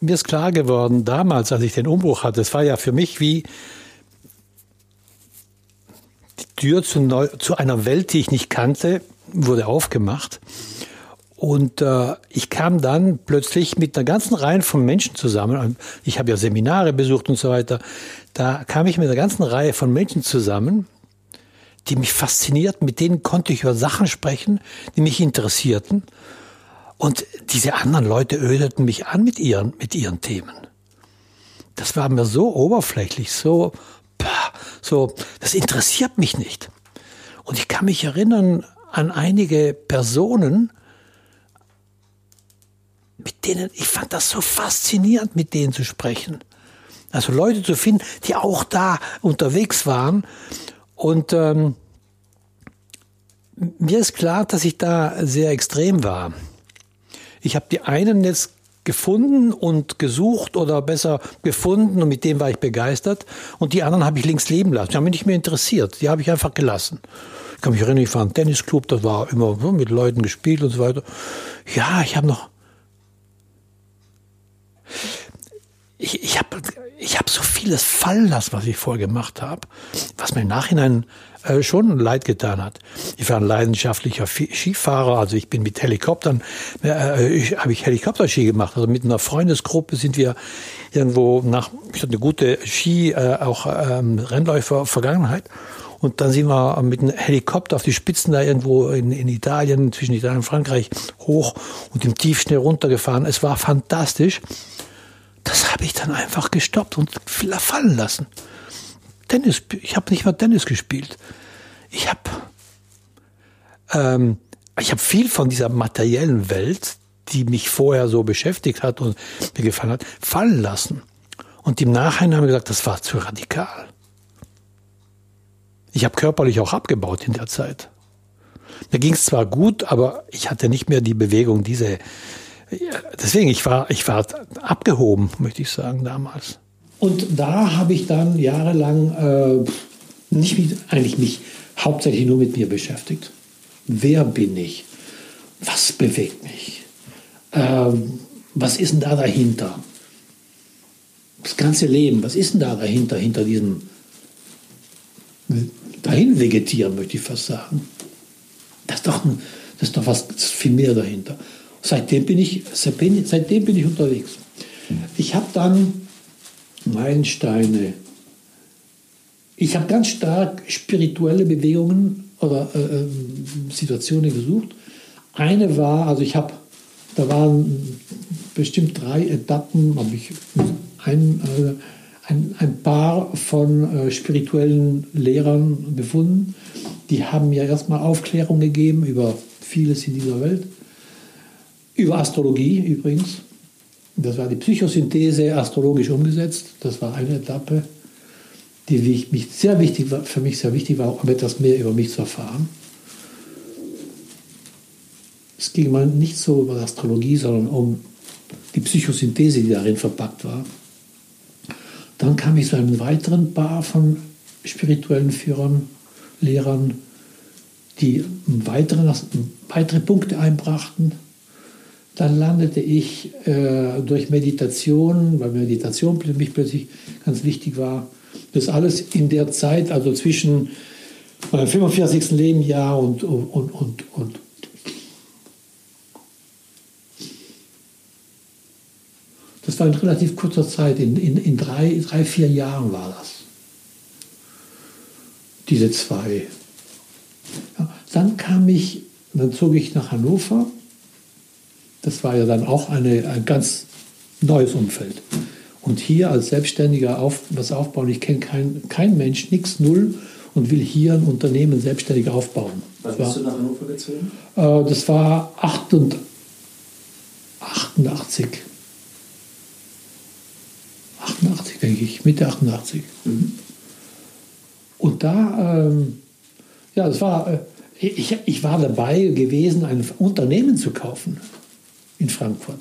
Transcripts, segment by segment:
Mir ist klar geworden, damals, als ich den Umbruch hatte, es war ja für mich wie die Tür zu, neu, zu einer Welt, die ich nicht kannte, wurde aufgemacht. Und äh, ich kam dann plötzlich mit einer ganzen Reihe von Menschen zusammen. Ich habe ja Seminare besucht und so weiter. Da kam ich mit einer ganzen Reihe von Menschen zusammen, die mich faszinierten. Mit denen konnte ich über Sachen sprechen, die mich interessierten. Und diese anderen Leute ödeten mich an mit ihren, mit ihren Themen. Das war mir so oberflächlich, so, so, das interessiert mich nicht. Und ich kann mich erinnern an einige Personen, mit denen, ich fand das so faszinierend, mit denen zu sprechen. Also Leute zu finden, die auch da unterwegs waren. Und ähm, mir ist klar, dass ich da sehr extrem war. Ich habe die einen jetzt gefunden und gesucht oder besser gefunden und mit dem war ich begeistert. Und die anderen habe ich links leben lassen. Die haben mich nicht mehr interessiert. Die habe ich einfach gelassen. Ich kann mich erinnern, ich war im Tennisclub, da war immer mit Leuten gespielt und so weiter. Ja, ich habe noch. Ich, ich habe ich hab so vieles fallen lassen, was ich vorher gemacht habe, was mir im Nachhinein äh, schon leid getan hat. Ich war ein leidenschaftlicher Skifahrer, also ich bin mit Helikoptern, äh, äh habe ich Helikopterski gemacht. Also mit einer Freundesgruppe sind wir irgendwo nach, ich hatte eine gute Ski, äh, auch ähm, Rennläufer Vergangenheit. Und dann sind wir mit einem Helikopter auf die Spitzen da irgendwo in, in Italien, zwischen Italien und Frankreich, hoch und im Tiefschnee runtergefahren. Es war fantastisch. Habe ich dann einfach gestoppt und fallen lassen. Tennis, ich habe nicht mal Tennis gespielt. Ich habe ähm, ich viel von dieser materiellen Welt, die mich vorher so beschäftigt hat und mir gefallen hat, fallen lassen. Und im Nachhinein haben wir gesagt, das war zu radikal. Ich habe körperlich auch abgebaut in der Zeit. Mir ging es zwar gut, aber ich hatte nicht mehr die Bewegung, diese. Deswegen, ich war, ich war abgehoben, möchte ich sagen, damals. Und da habe ich dann jahrelang äh, nicht mit, eigentlich mich hauptsächlich nur mit mir beschäftigt. Wer bin ich? Was bewegt mich? Ähm, was ist denn da dahinter? Das ganze Leben, was ist denn da dahinter, hinter diesem dahin vegetieren, möchte ich fast sagen. Das ist doch, das ist doch was ist viel mehr dahinter. Seitdem bin ich, seitdem bin ich unterwegs. Ich habe dann Meilensteine. Ich habe ganz stark spirituelle Bewegungen oder äh, ähm, Situationen gesucht. Eine war, also ich habe, da waren bestimmt drei Etappen, habe ich ein, äh, ein, ein, paar von äh, spirituellen Lehrern befunden. Die haben mir erstmal Aufklärung gegeben über vieles in dieser Welt. Über Astrologie übrigens. Das war die Psychosynthese astrologisch umgesetzt. Das war eine Etappe, die mich sehr wichtig war, für mich sehr wichtig war, um etwas mehr über mich zu erfahren. Es ging mal nicht so über Astrologie, sondern um die Psychosynthese, die darin verpackt war. Dann kam ich zu einem weiteren Paar von spirituellen Führern, Lehrern, die weitere, weitere Punkte einbrachten dann landete ich äh, durch Meditation, weil Meditation für mich plötzlich ganz wichtig war. Das alles in der Zeit, also zwischen meinem 45. Lebensjahr und, und, und, und das war in relativ kurzer Zeit, in, in, in drei, drei, vier Jahren war das. Diese zwei. Ja, dann kam ich, dann zog ich nach Hannover das war ja dann auch eine, ein ganz neues Umfeld. Und hier als Selbstständiger auf, was aufbauen, ich kenne keinen kein Mensch, nichts, null und will hier ein Unternehmen selbstständig aufbauen. Wann bist du nach Hannover gezogen? Äh, das war 88. 88, denke ich, Mitte 88. Mhm. Und da, ähm, ja, das war, äh, ich, ich war dabei gewesen, ein Unternehmen zu kaufen in Frankfurt.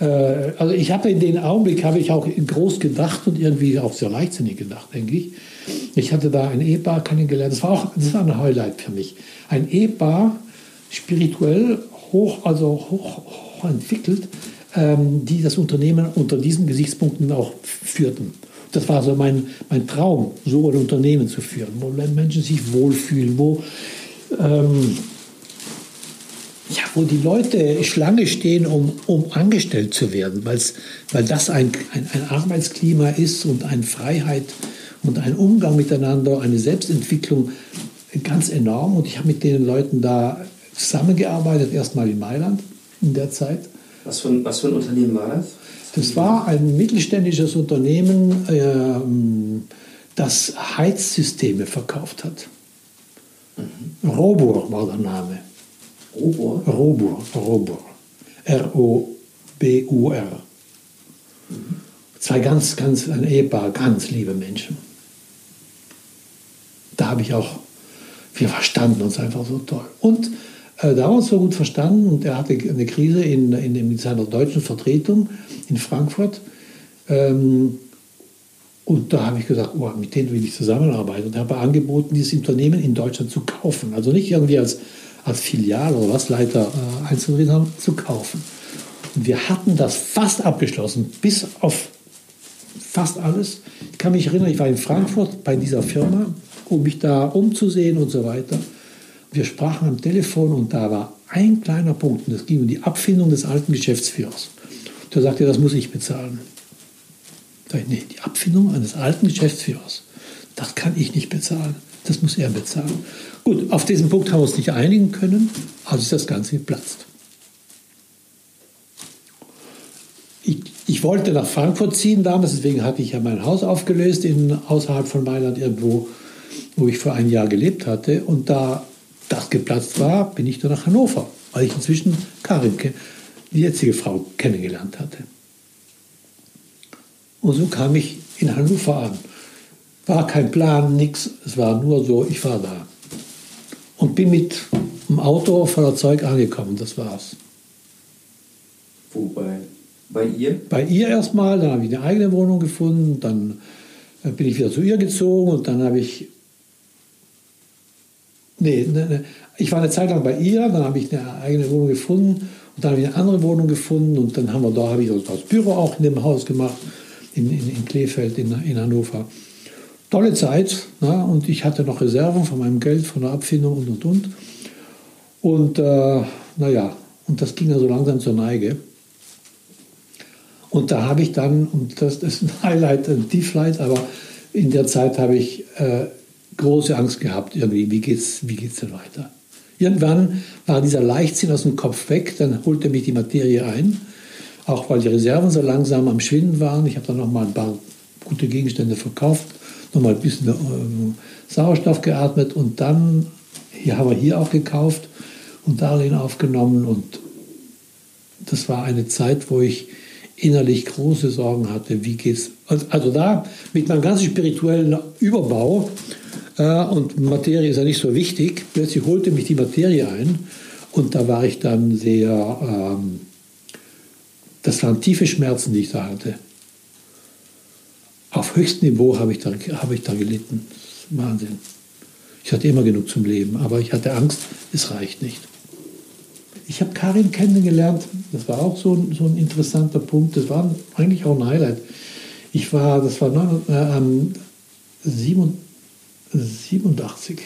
Äh, also ich habe in dem Augenblick habe ich auch groß gedacht und irgendwie auch sehr leichtsinnig gedacht, denke ich. Ich hatte da ein Ehepaar kennengelernt. Das war auch das war ein Highlight für mich. Ein Ehepaar, spirituell hoch, also hoch, hoch entwickelt, ähm, die das Unternehmen unter diesen Gesichtspunkten auch führten. Das war so mein, mein Traum, so ein Unternehmen zu führen, wo Menschen sich wohlfühlen, wo, ähm, ja, wo die Leute Schlange stehen, um, um angestellt zu werden, weil's, weil das ein, ein, ein Arbeitsklima ist und eine Freiheit und ein Umgang miteinander, eine Selbstentwicklung ganz enorm. Und ich habe mit den Leuten da zusammengearbeitet, erstmal in Mailand in der Zeit. Was für, was für ein Unternehmen war das? Das war ein mittelständisches Unternehmen, ähm, das Heizsysteme verkauft hat. Mhm. Robur war der Name. Robur? Robur, Robur. R-O-B-U-R. Mhm. Zwei ganz, ganz, ein Ehepaar, ganz liebe Menschen. Da habe ich auch, wir verstanden uns einfach so toll. Und äh, da haben wir uns so gut verstanden und er hatte eine Krise in, in, in seiner deutschen Vertretung in Frankfurt. Ähm, und da habe ich gesagt, oh, mit denen will ich zusammenarbeiten. Und habe angeboten, dieses Unternehmen in Deutschland zu kaufen. Also nicht irgendwie als, als Filial oder was, Leiter äh, Einzelredner zu kaufen. Und wir hatten das fast abgeschlossen, bis auf fast alles. Ich kann mich erinnern, ich war in Frankfurt bei dieser Firma, um mich da umzusehen und so weiter. Wir sprachen am Telefon und da war ein kleiner Punkt, und das ging um die Abfindung des alten Geschäftsführers. Da sagte er, das muss ich bezahlen. Da ich, nee, die Abfindung eines alten Geschäftsführers, das kann ich nicht bezahlen. Das muss er bezahlen. Gut, auf diesen Punkt haben wir uns nicht einigen können, also ist das Ganze geplatzt. Ich, ich, wollte nach Frankfurt ziehen damals, deswegen hatte ich ja mein Haus aufgelöst, in, außerhalb von Mailand irgendwo, wo ich vor einem Jahr gelebt hatte. Und da das geplatzt war, bin ich dann nach Hannover, weil ich inzwischen Karin, die jetzige Frau, kennengelernt hatte. Und so kam ich in Hannover an. War kein Plan, nichts. Es war nur so, ich war da. Und bin mit dem Auto voller Zeug angekommen, das war's. Wo, bei, bei ihr? Bei ihr erstmal, dann habe ich eine eigene Wohnung gefunden, dann äh, bin ich wieder zu ihr gezogen und dann habe ich Nee, ne, ne. ich war eine Zeit lang bei ihr, dann habe ich eine eigene Wohnung gefunden und dann habe ich eine andere Wohnung gefunden und dann haben wir da, habe ich das Büro auch in dem Haus gemacht, in, in, in Kleefeld, in, in Hannover. Tolle Zeit ne? und ich hatte noch Reserven von meinem Geld, von der Abfindung und und und. Und äh, naja, und das ging dann so langsam zur Neige. Und da habe ich dann, und das, ist ein Highlight, ein Tieflight, aber in der Zeit habe ich äh, große Angst gehabt, irgendwie, wie geht's, wie geht's denn weiter? Irgendwann war dieser Leichtsinn aus dem Kopf weg, dann holte mich die Materie ein, auch weil die Reserven so langsam am Schwinden waren. Ich habe dann noch mal ein paar gute Gegenstände verkauft, noch mal ein bisschen äh, Sauerstoff geatmet und dann hier haben wir hier auch gekauft und Darlehen aufgenommen und das war eine Zeit, wo ich innerlich große Sorgen hatte, wie geht's. Also da mit meinem ganzen spirituellen Überbau äh, und Materie ist ja nicht so wichtig. Plötzlich holte mich die Materie ein und da war ich dann sehr, ähm, das waren tiefe Schmerzen, die ich da hatte. Auf höchstem Niveau habe ich, da, hab ich da gelitten. Wahnsinn. Ich hatte immer genug zum Leben, aber ich hatte Angst, es reicht nicht. Ich habe Karin kennengelernt, das war auch so ein, so ein interessanter Punkt, das war eigentlich auch ein Highlight. Ich war, das war äh, am 7, 87.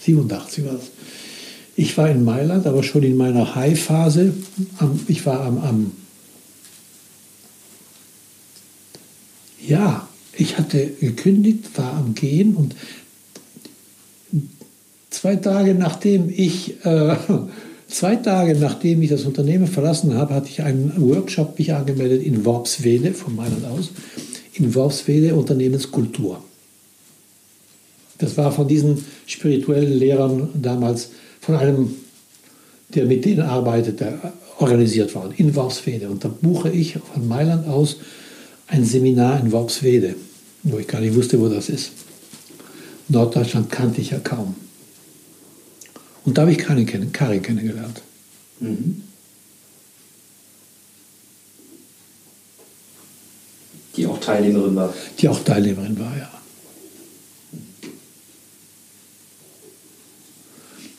87 war es. Ich war in Mailand, aber schon in meiner High-Phase. Ich war am, am, Ja, ich hatte gekündigt, war am Gehen und zwei Tage nachdem ich. Äh, Zwei Tage nachdem ich das Unternehmen verlassen habe, hatte ich einen Workshop mich angemeldet in Worpswede, von Mailand aus, in Worpswede Unternehmenskultur. Das war von diesen spirituellen Lehrern damals, von einem, der mit denen arbeitete, organisiert worden, in Worpswede. Und da buche ich von Mailand aus ein Seminar in Worpswede, wo ich gar nicht wusste, wo das ist. Norddeutschland kannte ich ja kaum. Und da habe ich Karin, kennen, Karin kennengelernt. Mhm. Die auch Teilnehmerin war. Die auch Teilnehmerin war, ja.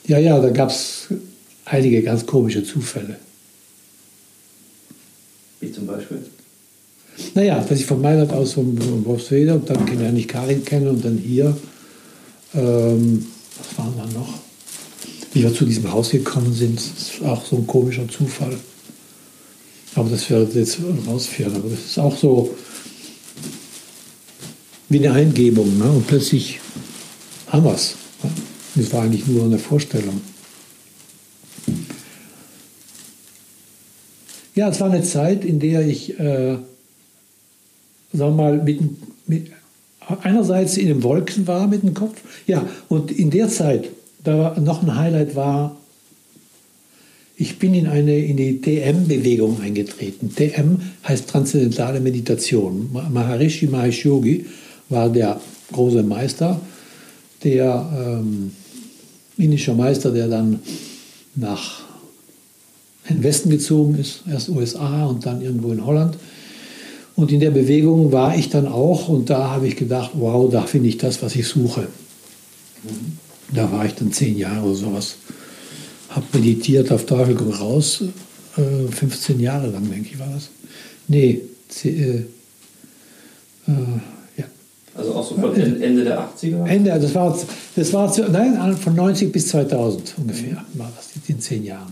Ja, ja, da gab es einige ganz komische Zufälle. Beispiel? Naja, dass ich von Mailand aus von Wolfswede und dann lerne ich Karin kennen und dann hier. Ähm, was war dann noch? Wie wir zu diesem Haus gekommen sind, ist auch so ein komischer Zufall. Aber das wird jetzt rausführen. Aber das ist auch so wie eine Eingebung. Ne? Und plötzlich haben wir es. Ne? Das war eigentlich nur eine Vorstellung. Ja, es war eine Zeit, in der ich, äh, sagen wir mal, mit, mit, einerseits in den Wolken war mit dem Kopf. Ja, und in der Zeit, da noch ein Highlight war, ich bin in, eine, in die TM-Bewegung eingetreten. TM heißt Transzendentale Meditation. Maharishi Mahesh Yogi war der große Meister, der ähm, indischer Meister, der dann nach den Westen gezogen ist, erst USA und dann irgendwo in Holland. Und in der Bewegung war ich dann auch und da habe ich gedacht, wow, da finde ich das, was ich suche. Mhm. Da war ich dann zehn Jahre oder sowas. Habe meditiert auf Teufel komm raus, äh, 15 Jahre lang, denke ich, war das. Nee, äh, äh, ja. Also auch so von Ende der 80er? Ende, das war, das war nein, von 90 bis 2000 ungefähr, war das in zehn Jahren.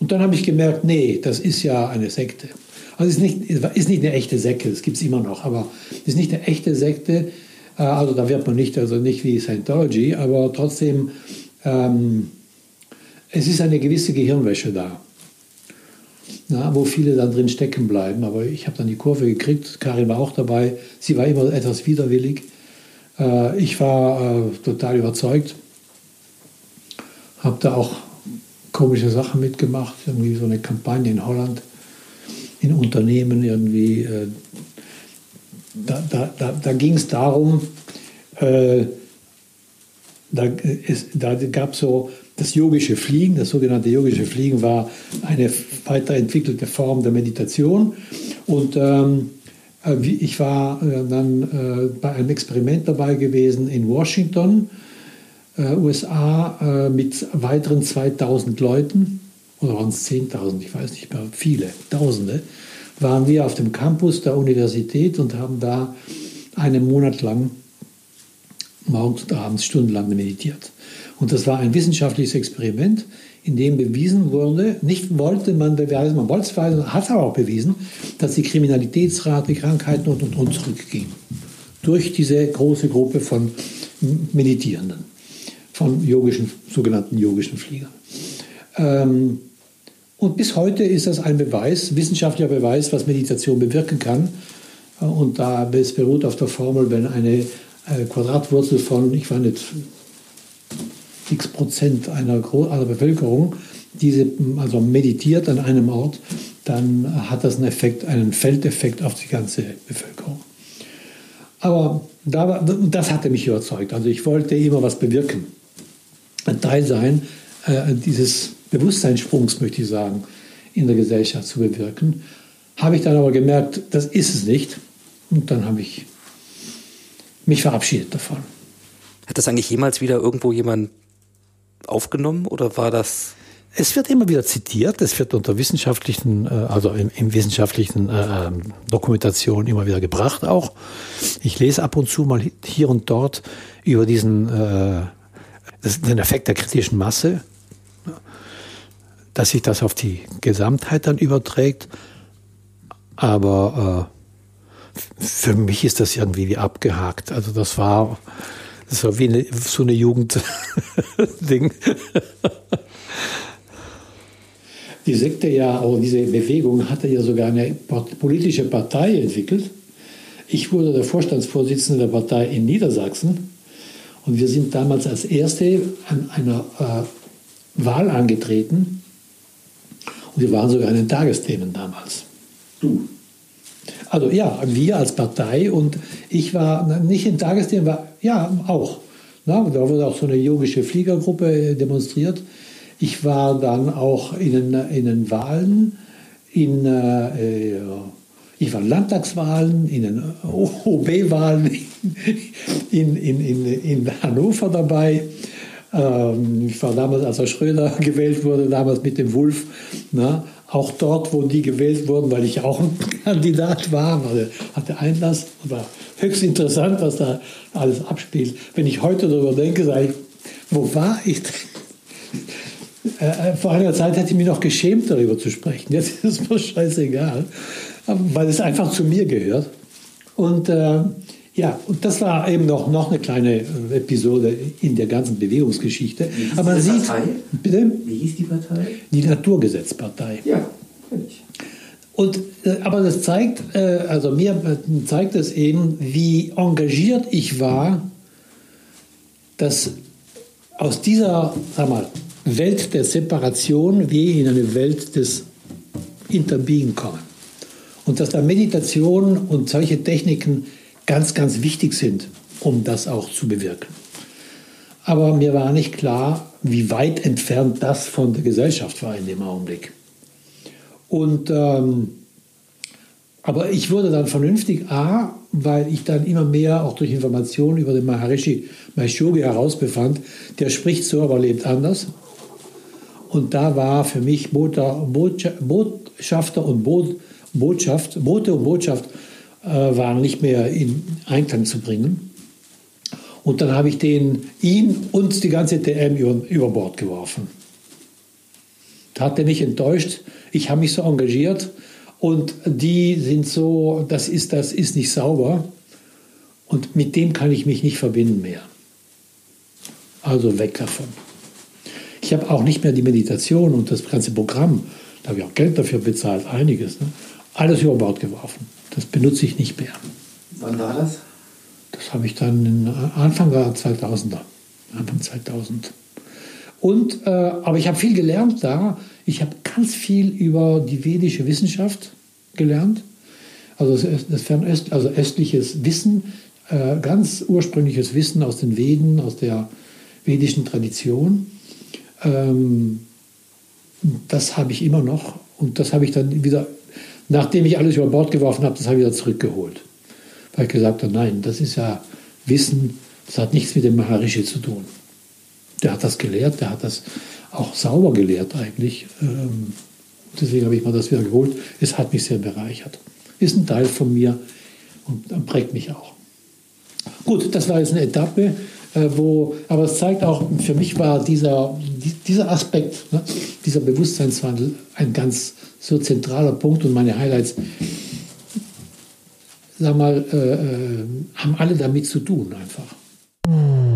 Und dann habe ich gemerkt, nee, das ist ja eine Sekte. Also es ist nicht, ist nicht eine echte Sekte, das gibt es immer noch, aber es ist nicht eine echte Sekte. Äh, also da wird man nicht, also nicht wie Scientology, aber trotzdem, ähm, es ist eine gewisse Gehirnwäsche da, na, wo viele dann drin stecken bleiben. Aber ich habe dann die Kurve gekriegt, Karin war auch dabei, sie war immer etwas widerwillig. Äh, ich war äh, total überzeugt, habe da auch komische Sachen mitgemacht, irgendwie so eine Kampagne in Holland, in Unternehmen irgendwie. Äh, da da, da, da ging es darum, äh, da, da gab es so das yogische Fliegen, das sogenannte yogische Fliegen war eine weiterentwickelte Form der Meditation. Und ähm, äh, ich war äh, dann äh, bei einem Experiment dabei gewesen in Washington äh, USA äh, mit weiteren 2000 Leuten, oder waren es 10.000, ich weiß nicht mehr, viele, Tausende, waren wir auf dem Campus der Universität und haben da einen Monat lang morgens und abends stundenlang meditiert. Und das war ein wissenschaftliches Experiment, in dem bewiesen wurde, nicht wollte man beweisen, man wollte es beweisen, hat aber auch bewiesen, dass die Kriminalitätsrate, Krankheiten und und und zurückging. Durch diese große Gruppe von Meditierenden von yogischen, sogenannten yogischen Fliegern. Ähm, und bis heute ist das ein Beweis, wissenschaftlicher Beweis, was Meditation bewirken kann. Äh, und da es beruht auf der Formel, wenn eine äh, Quadratwurzel von, ich weiß nicht, x Prozent einer, einer Bevölkerung diese also meditiert an einem Ort, dann hat das einen Effekt, einen Feldeffekt auf die ganze Bevölkerung. Aber da, das hatte mich überzeugt. Also ich wollte immer was bewirken ein Teil sein, äh, dieses Bewusstseinssprungs, möchte ich sagen, in der Gesellschaft zu bewirken. Habe ich dann aber gemerkt, das ist es nicht. Und dann habe ich mich verabschiedet davon. Hat das eigentlich jemals wieder irgendwo jemand aufgenommen oder war das? Es wird immer wieder zitiert, es wird unter wissenschaftlichen, äh, also im, im wissenschaftlichen äh, ähm, Dokumentation immer wieder gebracht auch. Ich lese ab und zu mal hier und dort über diesen äh, ein Effekt der kritischen Masse, dass sich das auf die Gesamtheit dann überträgt. Aber äh, für mich ist das irgendwie wie abgehakt. Also das war, das wie eine, so eine Jugendding. Die Sekte ja, auch diese Bewegung hatte ja sogar eine politische Partei entwickelt. Ich wurde der Vorstandsvorsitzende der Partei in Niedersachsen und wir sind damals als Erste an einer äh, Wahl angetreten. Und wir waren sogar in den Tagesthemen damals. Du? Also ja, wir als Partei und ich war nicht in Tagesthemen, war ja auch. Na, da wurde auch so eine yogische Fliegergruppe demonstriert. Ich war dann auch in den, in den Wahlen, in, äh, ich war Landtagswahlen, in den OB-Wahlen in, in, in, in Hannover dabei. Ähm, ich war damals, als Herr Schröder gewählt wurde, damals mit dem Wulf. Na? auch dort, wo die gewählt wurden, weil ich auch ein Kandidat war, weil hatte Einlass war höchst interessant, was da alles abspielt. Wenn ich heute darüber denke, sage ich, wo war ich denn? Äh, äh, vor einer Zeit hätte ich mich noch geschämt, darüber zu sprechen. Jetzt ist es mir scheißegal, weil es einfach zu mir gehört. Und äh, ja, und das war eben noch, noch eine kleine äh, Episode in der ganzen Bewegungsgeschichte. Wie hieß Aber man die sieht, Partei? bitte, Wie hieß die Partei? die Naturgesetzpartei. Ja, kenn ich. Und, äh, aber das zeigt, äh, also mir zeigt es eben, wie engagiert ich war, dass aus dieser sag mal, Welt der Separation wir in eine Welt des Interbeing kommen. Und dass da Meditation und solche Techniken ganz, ganz wichtig sind, um das auch zu bewirken. Aber mir war nicht klar, wie weit entfernt das von der Gesellschaft war in dem Augenblick. Und ähm, aber ich wurde dann vernünftig, A, weil ich dann immer mehr auch durch Informationen über den Maharishi Mahesh Yogi herausbefand, der spricht so, aber lebt anders. Und da war für mich Botschafter und Bo Botschaft, Bote und Botschaft waren nicht mehr in Einklang zu bringen. Und dann habe ich den, ihm und die ganze TM über, über Bord geworfen. Da hat er mich enttäuscht. Ich habe mich so engagiert und die sind so, das ist, das ist nicht sauber. Und mit dem kann ich mich nicht verbinden mehr. Also weg davon. Ich habe auch nicht mehr die Meditation und das ganze Programm, da habe ich auch Geld dafür bezahlt, einiges, ne? alles über Bord geworfen. Das benutze ich nicht mehr. Wann war das? Das habe ich dann in Anfang der 2000er, Anfang 2000. Und, äh, aber ich habe viel gelernt da. Ich habe ganz viel über die vedische Wissenschaft gelernt. Also das, das Fernöst, also östliches Wissen, äh, ganz ursprüngliches Wissen aus den Veden, aus der vedischen Tradition. Ähm, das habe ich immer noch und das habe ich dann wieder, nachdem ich alles über Bord geworfen habe, das habe ich wieder zurückgeholt. Weil ich gesagt habe, nein, das ist ja Wissen, das hat nichts mit dem Maharishi zu tun. Der hat das gelehrt, der hat das auch sauber gelehrt eigentlich. Ähm, deswegen habe ich mal das wieder geholt. Es hat mich sehr bereichert. Ist ein Teil von mir und prägt mich auch. Gut, das war jetzt eine Etappe, wo, aber es zeigt auch, für mich war dieser, dieser Aspekt, ne, dieser Bewusstseinswandel ein ganz so zentraler Punkt und meine Highlights, sag mal, äh, äh, haben alle damit zu tun einfach.